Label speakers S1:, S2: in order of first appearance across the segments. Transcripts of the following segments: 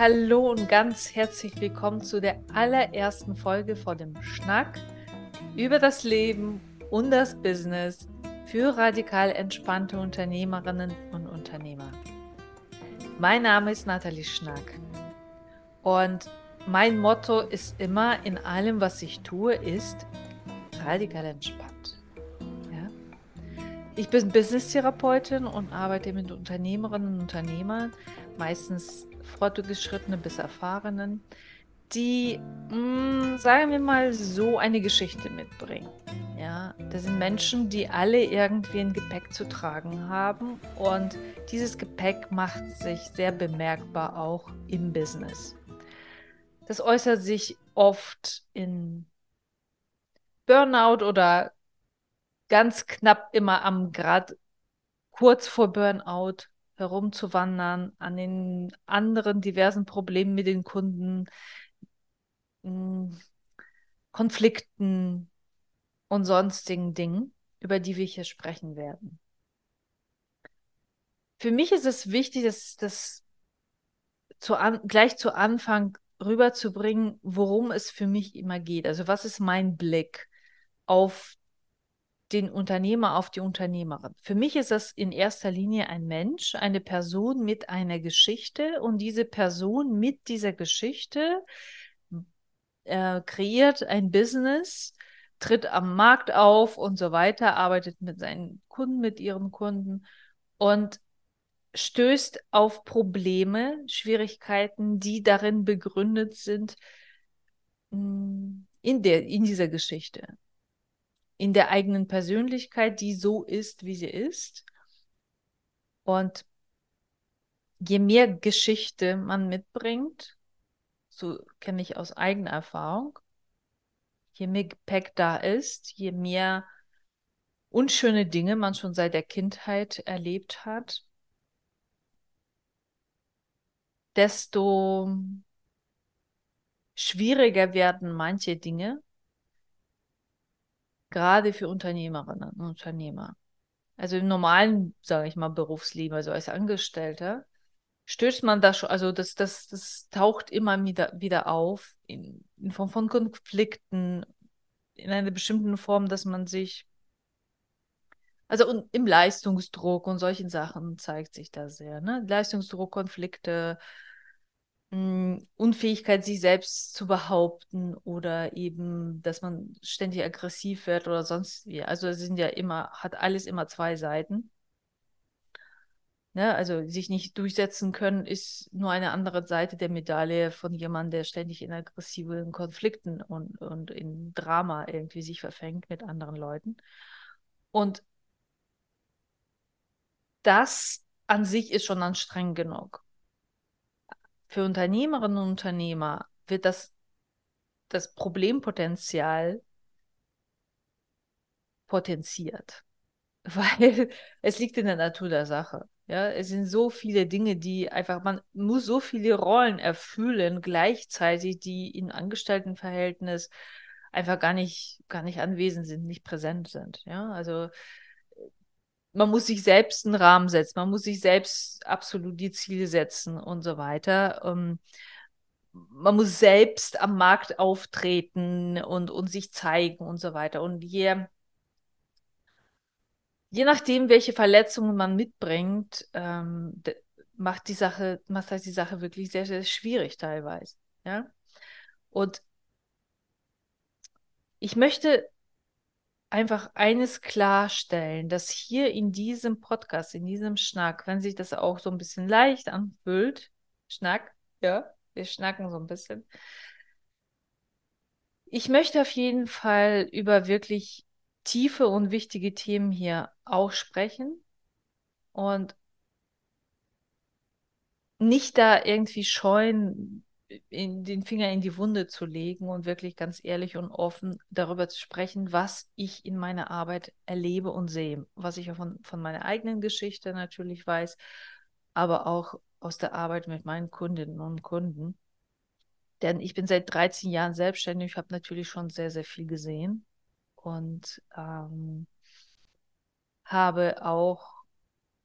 S1: Hallo und ganz herzlich willkommen zu der allerersten Folge von dem Schnack über das Leben und das Business für radikal entspannte Unternehmerinnen und Unternehmer. Mein Name ist Nathalie Schnack und mein Motto ist immer in allem, was ich tue, ist radikal entspannt. Ja? Ich bin Business-Therapeutin und arbeite mit Unternehmerinnen und Unternehmern, meistens fortgeschrittenen bis erfahrenen, die, mh, mm, sagen wir mal, so eine Geschichte mitbringen. Ja, das sind Menschen, die alle irgendwie ein Gepäck zu tragen haben und dieses Gepäck macht sich sehr bemerkbar auch im Business. Das äußert sich oft in Burnout oder ganz knapp immer am Grad kurz vor Burnout herumzuwandern, an den anderen diversen Problemen mit den Kunden, hm, Konflikten und sonstigen Dingen, über die wir hier sprechen werden. Für mich ist es wichtig, dass das zu an, gleich zu Anfang rüberzubringen, worum es für mich immer geht. Also was ist mein Blick auf den Unternehmer auf die Unternehmerin. Für mich ist das in erster Linie ein Mensch, eine Person mit einer Geschichte und diese Person mit dieser Geschichte äh, kreiert ein Business, tritt am Markt auf und so weiter, arbeitet mit seinen Kunden, mit ihren Kunden und stößt auf Probleme, Schwierigkeiten, die darin begründet sind mm, in, der, in dieser Geschichte in der eigenen Persönlichkeit, die so ist, wie sie ist. Und je mehr Geschichte man mitbringt, so kenne ich aus eigener Erfahrung, je mehr Gepäck da ist, je mehr unschöne Dinge man schon seit der Kindheit erlebt hat, desto schwieriger werden manche Dinge gerade für Unternehmerinnen und Unternehmer. Also im normalen, sage ich mal, Berufsleben, also als Angestellter, stößt man da schon, also das, das, das taucht immer wieder, wieder auf in, in Form von Konflikten, in einer bestimmten Form, dass man sich, also im Leistungsdruck und solchen Sachen zeigt sich da sehr, ne? Leistungsdruck, Konflikte, Unfähigkeit, sich selbst zu behaupten oder eben, dass man ständig aggressiv wird oder sonst wie. Also es sind ja immer, hat alles immer zwei Seiten. Ne, also sich nicht durchsetzen können, ist nur eine andere Seite der Medaille von jemandem, der ständig in aggressiven Konflikten und, und in Drama irgendwie sich verfängt mit anderen Leuten. Und das an sich ist schon anstrengend genug für Unternehmerinnen und Unternehmer wird das, das Problempotenzial potenziert, weil es liegt in der Natur der Sache. Ja, es sind so viele Dinge, die einfach, man muss so viele Rollen erfüllen gleichzeitig, die in Angestelltenverhältnis einfach gar nicht, gar nicht anwesend sind, nicht präsent sind. Ja, also man muss sich selbst einen Rahmen setzen, man muss sich selbst absolut die Ziele setzen und so weiter. Ähm, man muss selbst am Markt auftreten und, und sich zeigen und so weiter. Und je, je nachdem, welche Verletzungen man mitbringt, ähm, macht die Sache, macht halt die Sache wirklich sehr, sehr schwierig teilweise. Ja. Und ich möchte einfach eines klarstellen, dass hier in diesem Podcast, in diesem Schnack, wenn sich das auch so ein bisschen leicht anfühlt, Schnack, ja, wir schnacken so ein bisschen. Ich möchte auf jeden Fall über wirklich tiefe und wichtige Themen hier auch sprechen und nicht da irgendwie scheuen, in den Finger in die Wunde zu legen und wirklich ganz ehrlich und offen darüber zu sprechen, was ich in meiner Arbeit erlebe und sehe, was ich von, von meiner eigenen Geschichte natürlich weiß, aber auch aus der Arbeit mit meinen Kundinnen und Kunden. Denn ich bin seit 13 Jahren selbstständig, habe natürlich schon sehr, sehr viel gesehen und ähm, habe auch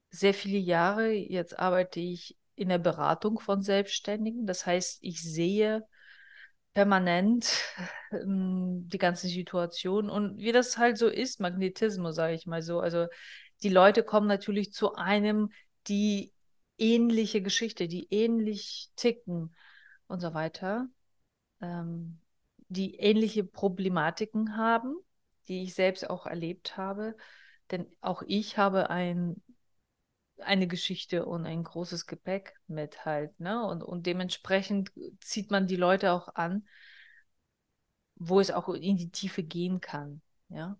S1: sehr viele Jahre, jetzt arbeite ich in der Beratung von Selbstständigen. Das heißt, ich sehe permanent ähm, die ganze Situation und wie das halt so ist, Magnetismus, sage ich mal so. Also die Leute kommen natürlich zu einem, die ähnliche Geschichte, die ähnlich ticken und so weiter, ähm, die ähnliche Problematiken haben, die ich selbst auch erlebt habe. Denn auch ich habe ein, eine Geschichte und ein großes Gepäck mit halt. Ne? Und, und dementsprechend zieht man die Leute auch an, wo es auch in die Tiefe gehen kann. Ja.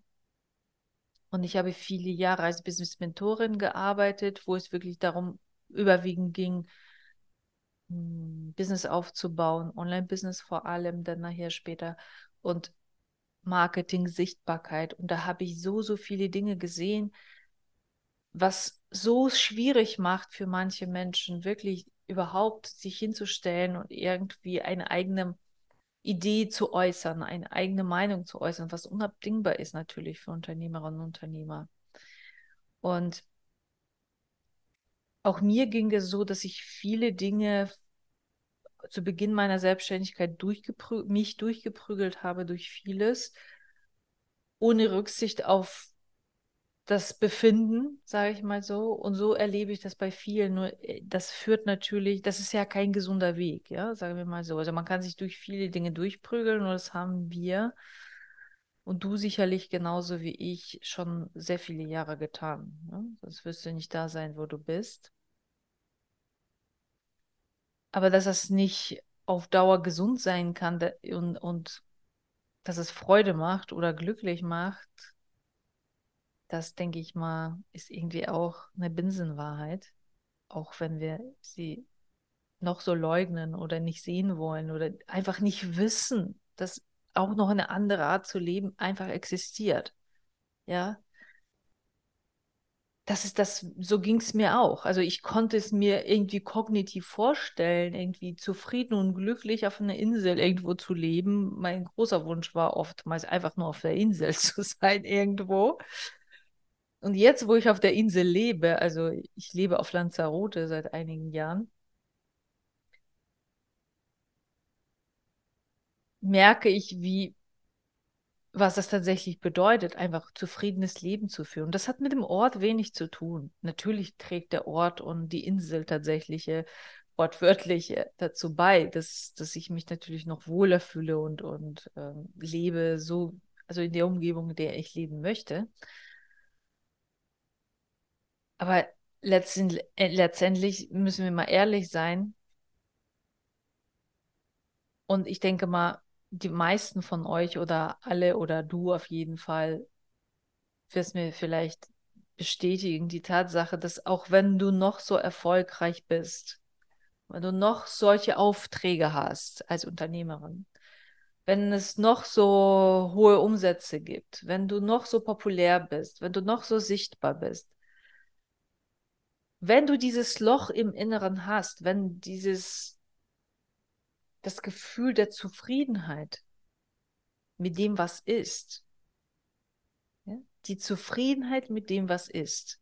S1: Und ich habe viele Jahre als Business-Mentorin gearbeitet, wo es wirklich darum überwiegend ging, hm, Business aufzubauen, Online-Business vor allem, dann nachher später und Marketing, Sichtbarkeit. Und da habe ich so, so viele Dinge gesehen, was so schwierig macht für manche Menschen, wirklich überhaupt sich hinzustellen und irgendwie eine eigene Idee zu äußern, eine eigene Meinung zu äußern, was unabdingbar ist natürlich für Unternehmerinnen und Unternehmer. Und auch mir ging es so, dass ich viele Dinge zu Beginn meiner Selbstständigkeit durchgeprü mich durchgeprügelt habe durch vieles, ohne Rücksicht auf das Befinden, sage ich mal so. Und so erlebe ich das bei vielen. Nur äh, das führt natürlich, das ist ja kein gesunder Weg, ja, sagen wir mal so. Also man kann sich durch viele Dinge durchprügeln und das haben wir und du sicherlich genauso wie ich schon sehr viele Jahre getan. Ne? Sonst wirst du nicht da sein, wo du bist. Aber dass das nicht auf Dauer gesund sein kann und, und dass es Freude macht oder glücklich macht, das denke ich mal, ist irgendwie auch eine Binsenwahrheit. Auch wenn wir sie noch so leugnen oder nicht sehen wollen oder einfach nicht wissen, dass auch noch eine andere Art zu leben einfach existiert. Ja, das ist das, so ging es mir auch. Also ich konnte es mir irgendwie kognitiv vorstellen, irgendwie zufrieden und glücklich auf einer Insel irgendwo zu leben. Mein großer Wunsch war oftmals einfach nur auf der Insel zu sein irgendwo. Und jetzt, wo ich auf der Insel lebe, also ich lebe auf Lanzarote seit einigen Jahren, merke ich, wie was das tatsächlich bedeutet, einfach zufriedenes Leben zu führen. Das hat mit dem Ort wenig zu tun. Natürlich trägt der Ort und die Insel tatsächliche wortwörtlich dazu bei, dass, dass ich mich natürlich noch wohler fühle und, und ähm, lebe so, also in der Umgebung, in der ich leben möchte. Aber letztendlich, äh, letztendlich müssen wir mal ehrlich sein. Und ich denke mal, die meisten von euch oder alle oder du auf jeden Fall wirst mir vielleicht bestätigen, die Tatsache, dass auch wenn du noch so erfolgreich bist, wenn du noch solche Aufträge hast als Unternehmerin, wenn es noch so hohe Umsätze gibt, wenn du noch so populär bist, wenn du noch so sichtbar bist, wenn du dieses Loch im Inneren hast, wenn dieses das Gefühl der Zufriedenheit mit dem, was ist. Ja? Die Zufriedenheit mit dem, was ist.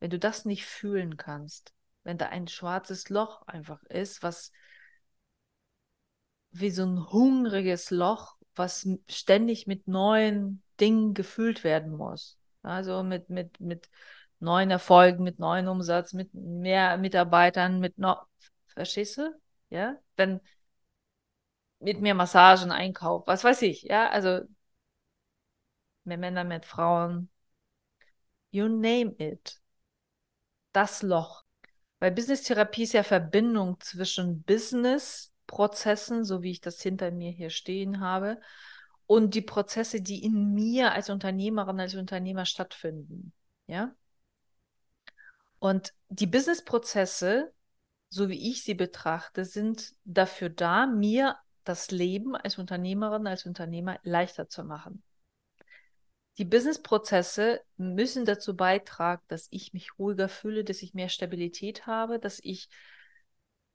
S1: Wenn du das nicht fühlen kannst, wenn da ein schwarzes Loch einfach ist, was wie so ein hungriges Loch, was ständig mit neuen Dingen gefüllt werden muss. Also mit, mit, mit neuen Erfolgen, mit neuen Umsatz, mit mehr Mitarbeitern, mit noch, verstehst du? Ja, wenn, mit mehr Massagen, Einkauf, was weiß ich, ja, also mehr Männer, mehr Frauen, you name it. Das Loch. Weil Business-Therapie ist ja Verbindung zwischen Business-Prozessen, so wie ich das hinter mir hier stehen habe, und die Prozesse, die in mir als Unternehmerin, als Unternehmer stattfinden. Ja. Und die Business-Prozesse, so wie ich sie betrachte, sind dafür da, mir das Leben als Unternehmerin, als Unternehmer leichter zu machen. Die Businessprozesse müssen dazu beitragen, dass ich mich ruhiger fühle, dass ich mehr Stabilität habe, dass ich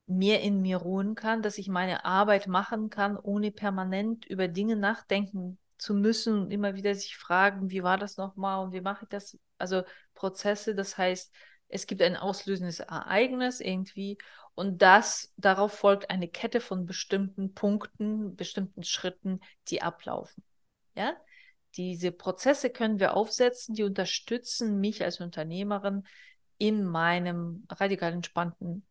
S1: mehr in mir ruhen kann, dass ich meine Arbeit machen kann, ohne permanent über Dinge nachdenken zu müssen und immer wieder sich fragen, wie war das nochmal und wie mache ich das? Also Prozesse, das heißt, es gibt ein auslösendes Ereignis irgendwie Und das, darauf folgt eine Kette von bestimmten Punkten, bestimmten Schritten, die ablaufen. Ja? Diese Prozesse können wir aufsetzen, die unterstützen mich als Unternehmerin in meinem radikal entspannten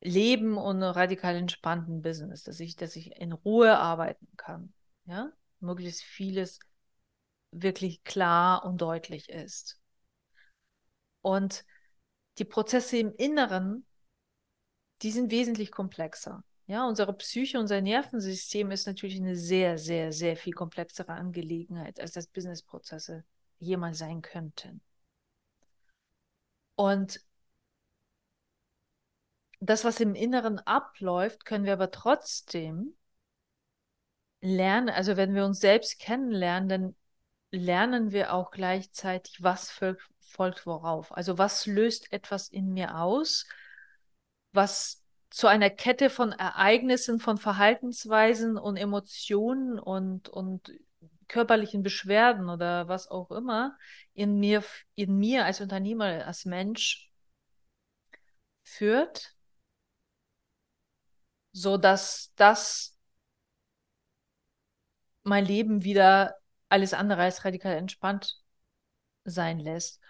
S1: Leben und radikal entspannten Business, dass ich, dass ich in Ruhe arbeiten kann. Ja? Möglichst vieles wirklich klar und deutlich ist. Und die Prozesse im Inneren, die sind wesentlich komplexer. Ja, unsere Psyche, unser Nervensystem ist natürlich eine sehr, sehr, sehr viel komplexere Angelegenheit, als das Businessprozesse jemals sein könnten. Und das, was im Inneren abläuft, können wir aber trotzdem lernen. Also wenn wir uns selbst kennenlernen, dann lernen wir auch gleichzeitig, was folgt, folgt worauf. Also was löst etwas in mir aus, was zu einer Kette von Ereignissen, von Verhaltensweisen und Emotionen und, und körperlichen Beschwerden oder was auch immer in mir, in mir als Unternehmer, als Mensch führt, so dass das mein Leben wieder alles andere als radikal entspannt sein lässt.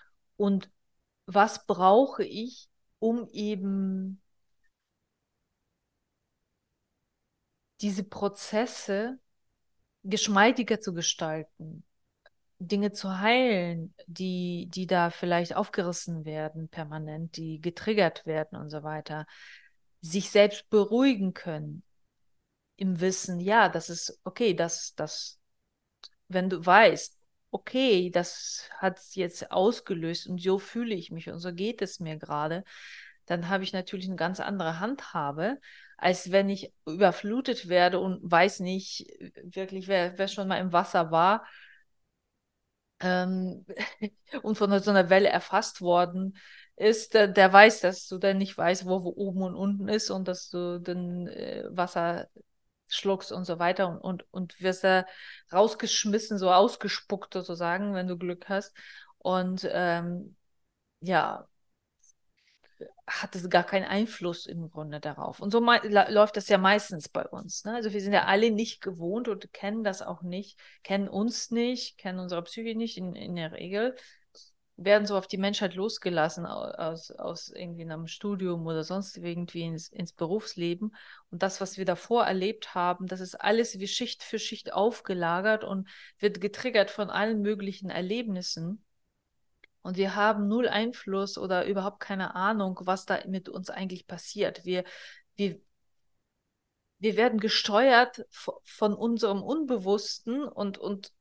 S1: Und was brauche ich, um eben diese Prozesse geschmeidiger zu gestalten, Dinge zu heilen, die, die da vielleicht aufgerissen werden, permanent, die getriggert werden und so weiter, sich selbst beruhigen können, im Wissen, ja, das ist okay, das, das, wenn du weißt, okay, das hat jetzt ausgelöst und so fühle ich mich und so geht es mir gerade, dann habe ich natürlich eine ganz andere Handhabe, als wenn ich überflutet werde und weiß nicht wirklich, wer, wer schon mal im Wasser war ähm, und von so einer Welle erfasst worden ist, der, der, weiß, dass du dann nicht weißt, wo, wo oben und unten ist und dass du dann äh, Wasser schluckst und so weiter und, und, und wirst da rausgeschmissen, so ausgespuckt sozusagen, wenn du Glück hast. Und ähm, ja, hat es gar keinen Einfluss im Grunde darauf. Und so läuft das ja meistens bei uns. Ne? Also wir sind ja alle nicht gewohnt und kennen das auch nicht, kennen uns nicht, kennen unsere Psyche nicht in, in der Regel werden so auf die Menschheit losgelassen aus, aus irgendwie einem Studium oder sonst irgendwie ins, ins Berufsleben. Und das, was wir davor erlebt haben, das ist alles wie Schicht für Schicht aufgelagert und wird getriggert von allen möglichen Erlebnissen. Und wir haben null Einfluss oder überhaupt keine Ahnung, was da mit uns eigentlich passiert. Wir, wir, wir werden gesteuert von unserem Unbewussten und, und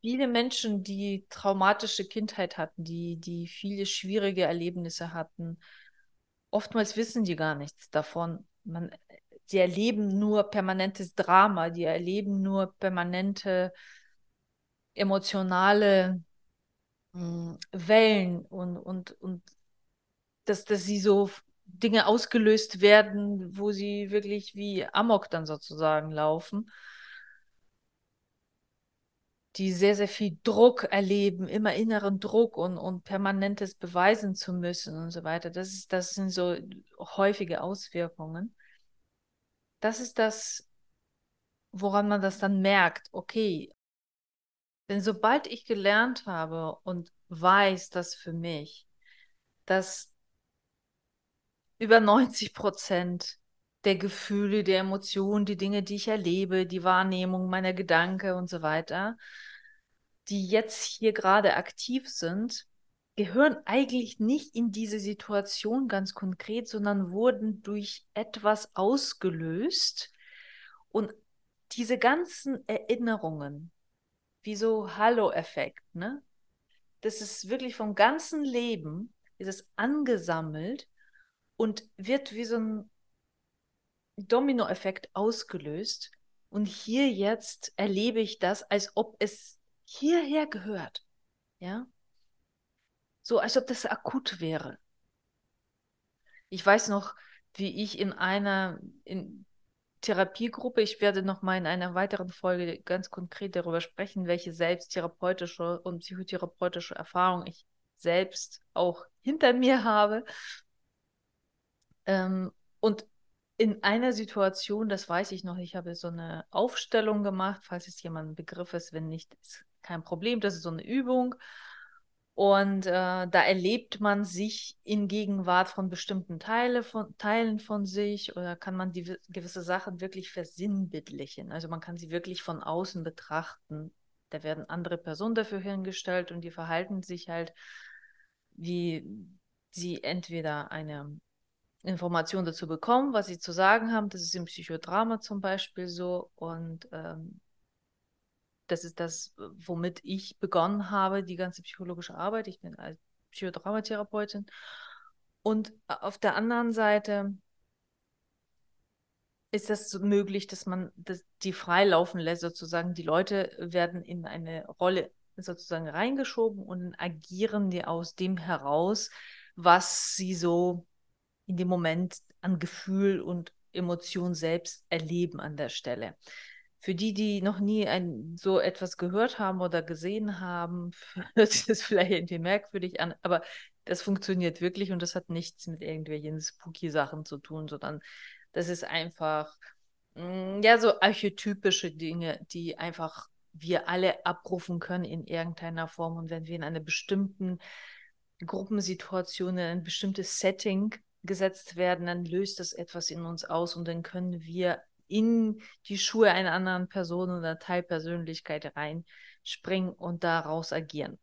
S1: viele Menschen, die traumatische Kindheit hatten, die, die viele schwierige Erlebnisse hatten, oftmals wissen die gar nichts davon. Man, die erleben nur permanentes Drama, die erleben nur permanente emotionale mh, hm, Wellen und, und, und dass, dass sie so Dinge ausgelöst werden, wo sie wirklich wie Amok dann sozusagen laufen die sehr, sehr viel Druck erleben, immer inneren Druck und, und permanentes beweisen zu müssen und so weiter. Das, ist, das sind so häufige Auswirkungen. Das ist das, woran man das dann merkt. Okay, denn sobald ich gelernt habe und weiß, dass für mich, dass über 90 Prozent der Gefühle, der Emotionen, die Dinge, die ich erlebe, die Wahrnehmung meiner Gedanken und so weiter, die jetzt hier gerade aktiv sind, gehören eigentlich nicht in diese Situation ganz konkret, sondern wurden durch etwas ausgelöst. Und diese ganzen Erinnerungen, wie so Hallo-Effekt, ne? Das ist wirklich vom ganzen Leben, ist es angesammelt und wird wie so ein Dominoeffekt ausgelöst. Und hier jetzt erlebe ich das, als ob es hierher gehört. Ja? So, als ob das akut wäre. Ich weiß noch, wie ich in einer in Therapiegruppe, ich werde noch mal in einer weiteren Folge ganz konkret darüber sprechen, welche selbsttherapeutische und psychotherapeutische Erfahrung ich selbst auch hinter mir habe Ähm, und in einer Situation, das weiß ich noch, ich habe so eine Aufstellung gemacht, falls es jemand ein Begriff ist, wenn nicht, ist kein Problem, das ist so eine Übung. Und äh, da erlebt man sich in Gegenwart von bestimmten Teile von, Teilen von sich oder kann man die gewisse Sachen wirklich versinnbildlichen. Also man kann sie wirklich von außen betrachten. Da werden andere Personen dafür hingestellt und die verhalten sich halt, wie sie entweder eine Information dazu bekommen, was sie zu sagen haben. Das ist im Psychodrama zum Beispiel so. Und ähm, das ist das, womit ich begonnen habe, die ganze psychologische Arbeit. Ich bin als Psychodramatherapeutin. Und auf der anderen Seite ist das möglich, dass man das, die freilaufen lässt, sozusagen. Die Leute werden in eine Rolle sozusagen reingeschoben und agieren die aus dem heraus, was sie so in dem Moment an Gefühl und Emotion selbst erleben an der Stelle. Für die, die noch nie ein, so etwas gehört haben oder gesehen haben, hört sich das vielleicht irgendwie merkwürdig an, aber das funktioniert wirklich und das hat nichts mit irgendwelchen spooky Sachen zu tun, sondern das ist einfach, mm, ja, so archetypische Dinge, die einfach wir alle abrufen können in irgendeiner Form. Und wenn wir in einer bestimmten Gruppensituation, in ein bestimmtes Setting gesetzt werden, dann löst das etwas in uns aus und dann können wir in die Schuhe einer anderen Person oder Teilpersönlichkeit reinspringen und daraus agieren.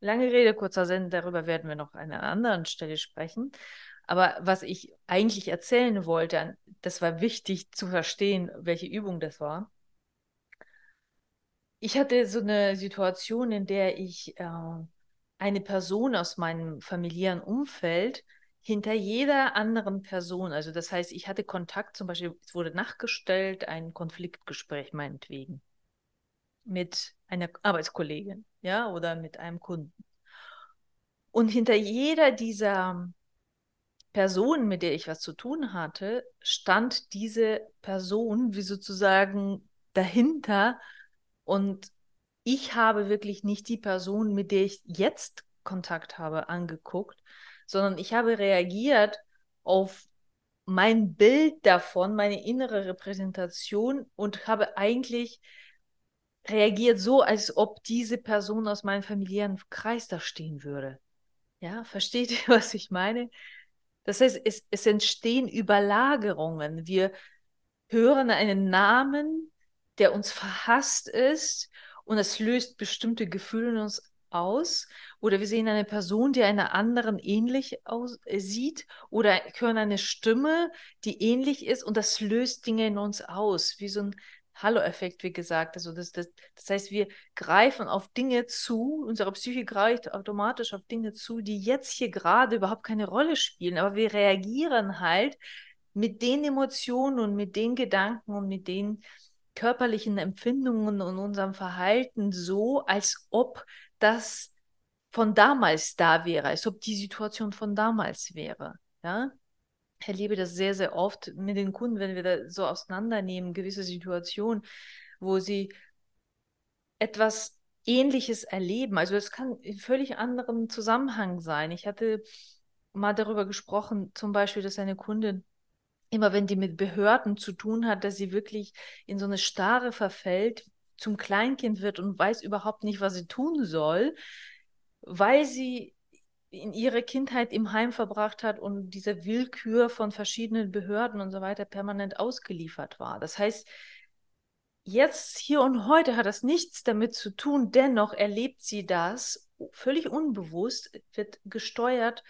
S1: Lange Rede, kurzer Sinn, darüber werden wir noch an einer anderen Stelle sprechen. Aber was ich eigentlich erzählen wollte, das war wichtig zu verstehen, welche Übung das war. Ich hatte so eine Situation, in der ich äh, eine Person aus meinem familiären Umfeld hinter jeder anderen Person, also das heißt, ich hatte Kontakt, zum Beispiel, es wurde nachgestellt, ein Konfliktgespräch meinetwegen mit einer Arbeitskollegin, ja, oder mit einem Kunden. Und hinter jeder dieser Personen, mit der ich was zu tun hatte, stand diese Person wie sozusagen dahinter und ich habe wirklich nicht die Person, mit der ich jetzt Kontakt habe, angeguckt, sondern ich habe reagiert auf mein Bild davon, meine innere Repräsentation und habe eigentlich reagiert so, als ob diese Person aus meinem familiären Kreis da stehen würde. Ja, versteht ihr, was ich meine? Das heißt, es, es entstehen Überlagerungen. Wir hören einen Namen, der uns verhasst ist und es löst bestimmte Gefühle in uns aus oder wir sehen eine Person, die einer anderen ähnlich aussieht äh, oder hören eine Stimme, die ähnlich ist. Und das löst Dinge in uns aus, wie so ein Hallo-Effekt, wie gesagt. Also das, das, das heißt, wir greifen auf Dinge zu, unsere Psyche greift automatisch auf Dinge zu, die jetzt hier gerade überhaupt keine Rolle spielen, aber wir reagieren halt mit den Emotionen und mit den Gedanken und mit den körperlichen Empfindungen und unserem Verhalten so, als ob das von damals da wäre, als ob die Situation von damals wäre. Ja? Ich erlebe das sehr, sehr oft mit den Kunden, wenn wir da so auseinandernehmen, gewisse Situationen, wo sie etwas Ähnliches erleben. Also es kann in völlig anderem Zusammenhang sein. Ich hatte mal darüber gesprochen, zum Beispiel, dass eine Kundin immer wenn die mit Behörden zu tun hat, dass sie wirklich in so eine Starre verfällt, zum Kleinkind wird und weiß überhaupt nicht, was sie tun soll, weil sie in ihrer Kindheit im Heim verbracht hat und dieser Willkür von verschiedenen Behörden und so weiter permanent ausgeliefert war. Das heißt, jetzt, hier und heute hat das nichts damit zu tun, dennoch erlebt sie das völlig unbewusst, wird gesteuert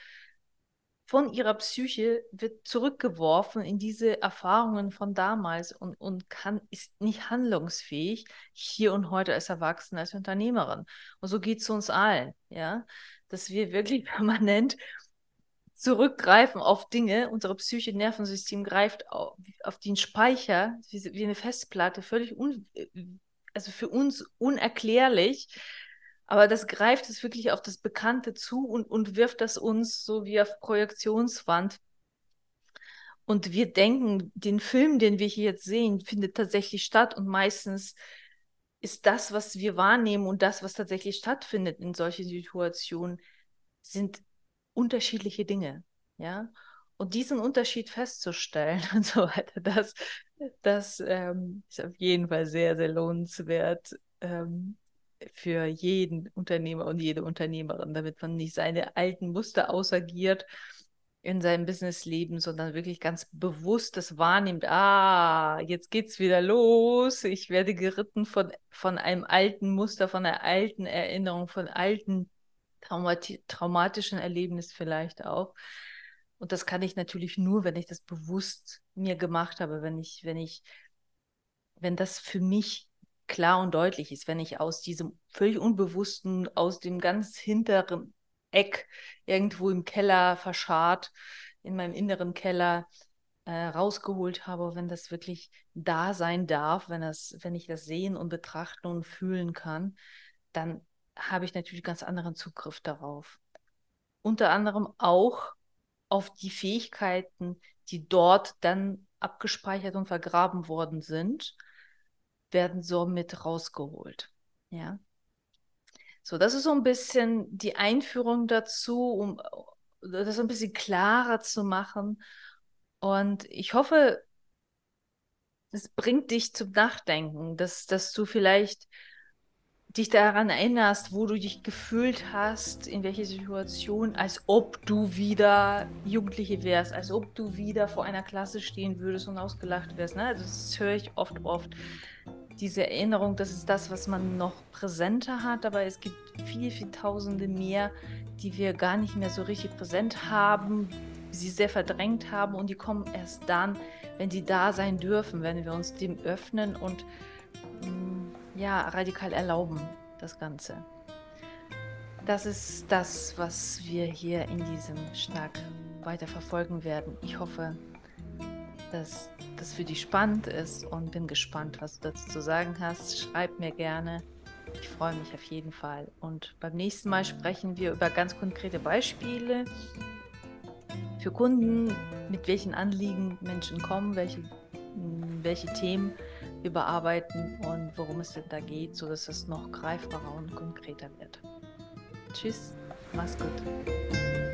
S1: von ihrer Psyche wird zurückgeworfen in diese Erfahrungen von damals und, und kann, ist nicht handlungsfähig hier und heute als Erwachsene, als Unternehmerin. Und so geht es uns allen, ja, dass wir wirklich permanent zurückgreifen auf Dinge, unsere Psyche, Nervensystem greift auf, auf den Speicher, wie, wie eine Festplatte, völlig un, also für uns unerklärlich aber das greift es wirklich auf das Bekannte zu und, und wirft das uns so wie auf Projektionswand. Und wir denken, den Film, den wir hier jetzt sehen, findet tatsächlich statt. Und meistens ist das, was wir wahrnehmen und das, was tatsächlich stattfindet in solchen Situationen, sind unterschiedliche Dinge. Ja. Und diesen Unterschied festzustellen und so weiter, das, das ähm, ist auf jeden Fall sehr, sehr lohnenswert ähm, für jeden Unternehmer und jede Unternehmerin, damit man nicht seine alten Muster ausagiert in seinem Businessleben, sondern wirklich ganz bewusst das wahrnimmt, ah, jetzt geht's wieder los, ich werde geritten von, von einem alten Muster, von einer alten Erinnerung, von alten traumati traumatischen Erlebnissen vielleicht auch. Und das kann ich natürlich nur, wenn ich das bewusst mir gemacht habe, wenn ich, wenn ich, wenn das für mich klar und deutlich ist, wenn ich aus diesem völlig unbewussten, aus dem ganz hinteren Eck irgendwo im Keller verscharrt, in meinem inneren Keller äh, rausgeholt habe, wenn das wirklich da sein darf, wenn, das, wenn ich das sehen und betrachten und fühlen kann, dann habe ich natürlich ganz anderen Zugriff darauf. Unter anderem auch auf die Fähigkeiten, die dort dann abgespeichert und vergraben worden sind, werden somit rausgeholt. Ja. So, das ist so ein bisschen die Einführung dazu, um das ein bisschen klarer zu machen. Und ich hoffe, es bringt dich zum Nachdenken, dass, dass du vielleicht dich daran erinnerst, wo du dich gefühlt hast, in welcher Situation, als ob du wieder Jugendliche wärst, als ob du wieder vor einer Klasse stehen würdest und ausgelacht wärst. Ne? Das höre ich oft, oft. Diese Erinnerung, das ist das, was man noch präsenter hat, aber es gibt viel, viel Tausende mehr, die wir gar nicht mehr so richtig präsent haben, sie sehr verdrängt haben und die kommen erst dann, wenn sie da sein dürfen, wenn wir uns dem öffnen und ja, radikal erlauben, das Ganze. Das ist das, was wir hier in diesem Schnack weiter verfolgen werden. Ich hoffe, dass das für dich spannend ist und bin gespannt, was du dazu zu sagen hast. Schreib mir gerne. Ich freue mich auf jeden Fall. Und beim nächsten Mal sprechen wir über ganz konkrete Beispiele für Kunden, mit welchen Anliegen Menschen kommen, welche, welche Themen überarbeiten und worum es denn da geht, sodass es noch greifbarer und konkreter wird. Tschüss, mach's gut.